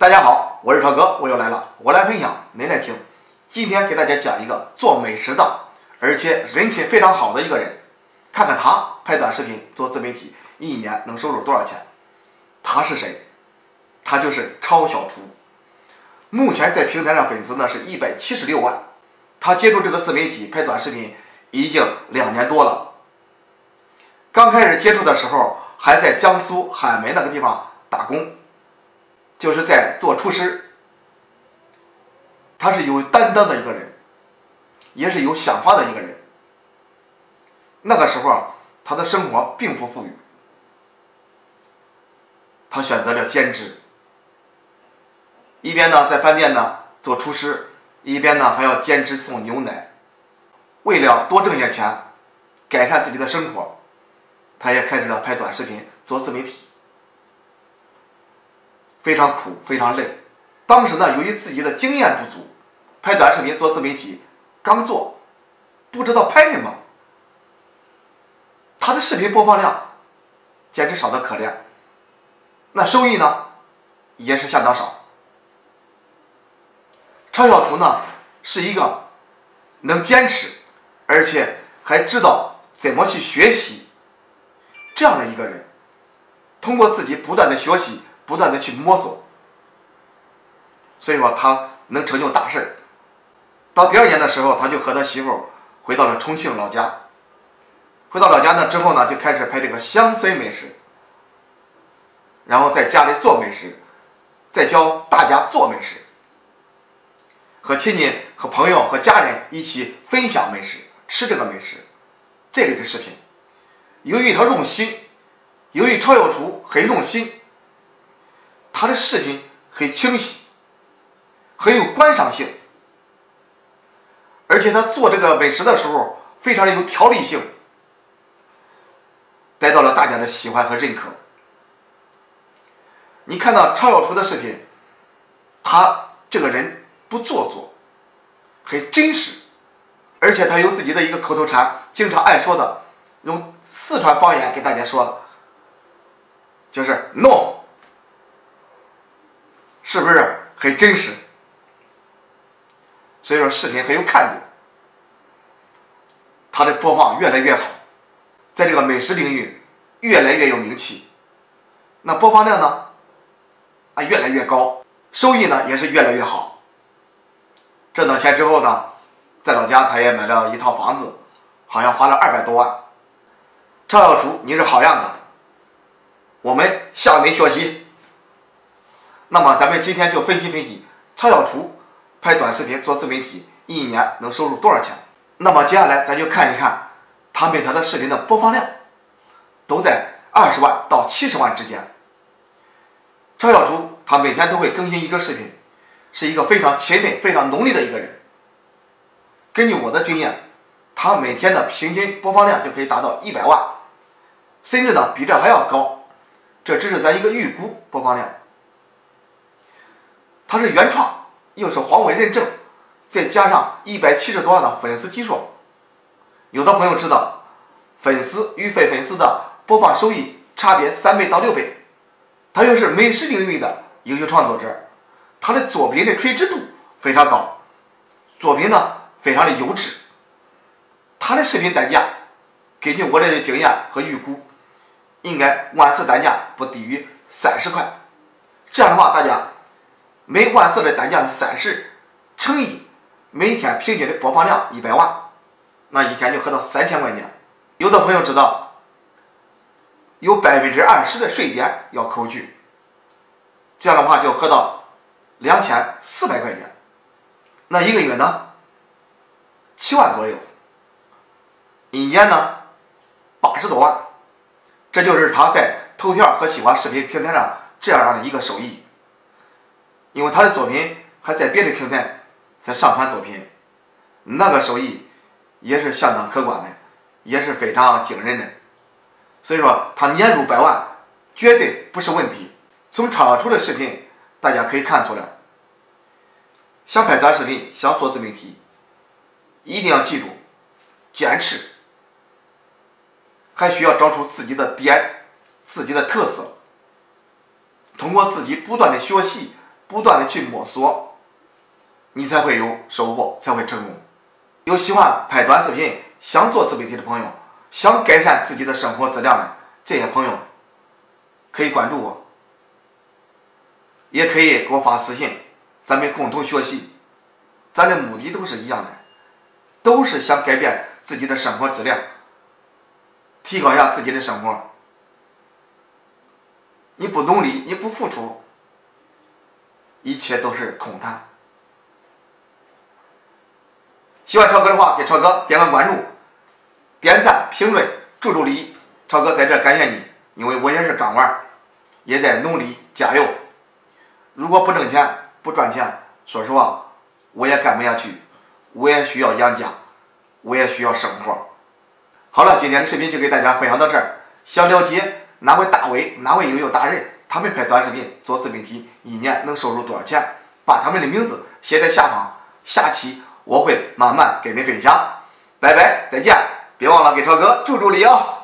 大家好，我是涛哥，我又来了，我来分享，您来听。今天给大家讲一个做美食的，而且人品非常好的一个人，看看他拍短视频做自媒体，一年能收入多少钱？他是谁？他就是超小厨。目前在平台上粉丝呢是一百七十六万。他接触这个自媒体拍短视频已经两年多了。刚开始接触的时候，还在江苏海门那个地方打工。就是在做厨师，他是有担当的一个人，也是有想法的一个人。那个时候啊，他的生活并不富裕，他选择了兼职，一边呢在饭店呢做厨师，一边呢还要兼职送牛奶。为了多挣些钱，改善自己的生活，他也开始了拍短视频，做自媒体。非常苦，非常累。当时呢，由于自己的经验不足，拍短视频做自媒体，刚做，不知道拍什么，他的视频播放量简直少得可怜，那收益呢，也是相当少。超小厨呢，是一个能坚持，而且还知道怎么去学习这样的一个人，通过自己不断的学习。不断的去摸索，所以说他能成就大事到第二年的时候，他就和他媳妇回到了重庆老家。回到老家呢之后呢，就开始拍这个乡村美食，然后在家里做美食，再教大家做美食，和亲戚、和朋友、和家人一起分享美食，吃这个美食，这类的视频。由于他用心，由于超小厨很用心。他的视频很清晰，很有观赏性，而且他做这个美食的时候非常的有条理性，得到了大家的喜欢和认可。你看到超小厨的视频，他这个人不做作，很真实，而且他有自己的一个口头禅，经常爱说的，用四川方言给大家说，就是 “no”。是不是很真实？所以说视频很有看点，它的播放越来越好，在这个美食领域越来越有名气，那播放量呢啊越来越高，收益呢也是越来越好。挣到钱之后呢，在老家他也买了一套房子，好像花了二百多万。赵小厨，你是好样的，我们向您学习。那么咱们今天就分析分析超小厨拍短视频做自媒体一年能收入多少钱？那么接下来咱就看一看他每条的视频的播放量都在二十万到七十万之间。超小厨他每天都会更新一个视频，是一个非常勤奋、非常努力的一个人。根据我的经验，他每天的平均播放量就可以达到一百万，甚至呢比这还要高。这只是咱一个预估播放量。它是原创，又是黄文认证，再加上一百七十多万的粉丝基数，有的朋友知道，粉丝与非粉丝的播放收益差别三倍到六倍。他又是美食领域的优秀创作者，他的作品的垂直度非常高，作品呢非常的优质。他的视频单价，根据我的经验和预估，应该万次单价不低于三十块。这样的话，大家。每万次的单价是三十，乘以每天平均的播放量一百万，那一天就合到三千块钱。有的朋友知道，有百分之二十的税点要扣去，这样的话就合到两千四百块钱。那一个月呢，七万左右，一年呢八十多万，这就是他在头条和西瓜视频平台上这样的一个收益。因为他的作品还在别的平台在上传作品，那个收益也是相当可观的，也是非常惊人的。所以说他年入百万绝对不是问题。从超出的视频大家可以看出来，想拍短视频，想做自媒体，一定要记住坚持，还需要找出自己的点、自己的特色，通过自己不断的学习。不断的去摸索，你才会有收获，才会成功。有喜欢拍短视频、想做自媒体的朋友，想改善自己的生活质量的这些朋友，可以关注我，也可以给我发私信，咱们共同学习。咱的目的都是一样的，都是想改变自己的生活质量，提高一下自己的生活。你不努力，你不付出，一切都是空谈。喜欢超哥的话，给超哥点个关注、点赞、评论、助助力。超哥在这感谢你，因为我也是刚玩，也在努力加油。如果不挣钱、不赚钱，说实话。我也干不下去，我也需要养家，我也需要生活。好了，今天的视频就给大家分享到这儿。想了解哪位大 V、哪位悠悠达人，他们拍短视频做自媒体，一年能收入多少钱？把他们的名字写在下方，下期我会慢慢跟你分享。拜拜，再见！别忘了给超哥助助力哦！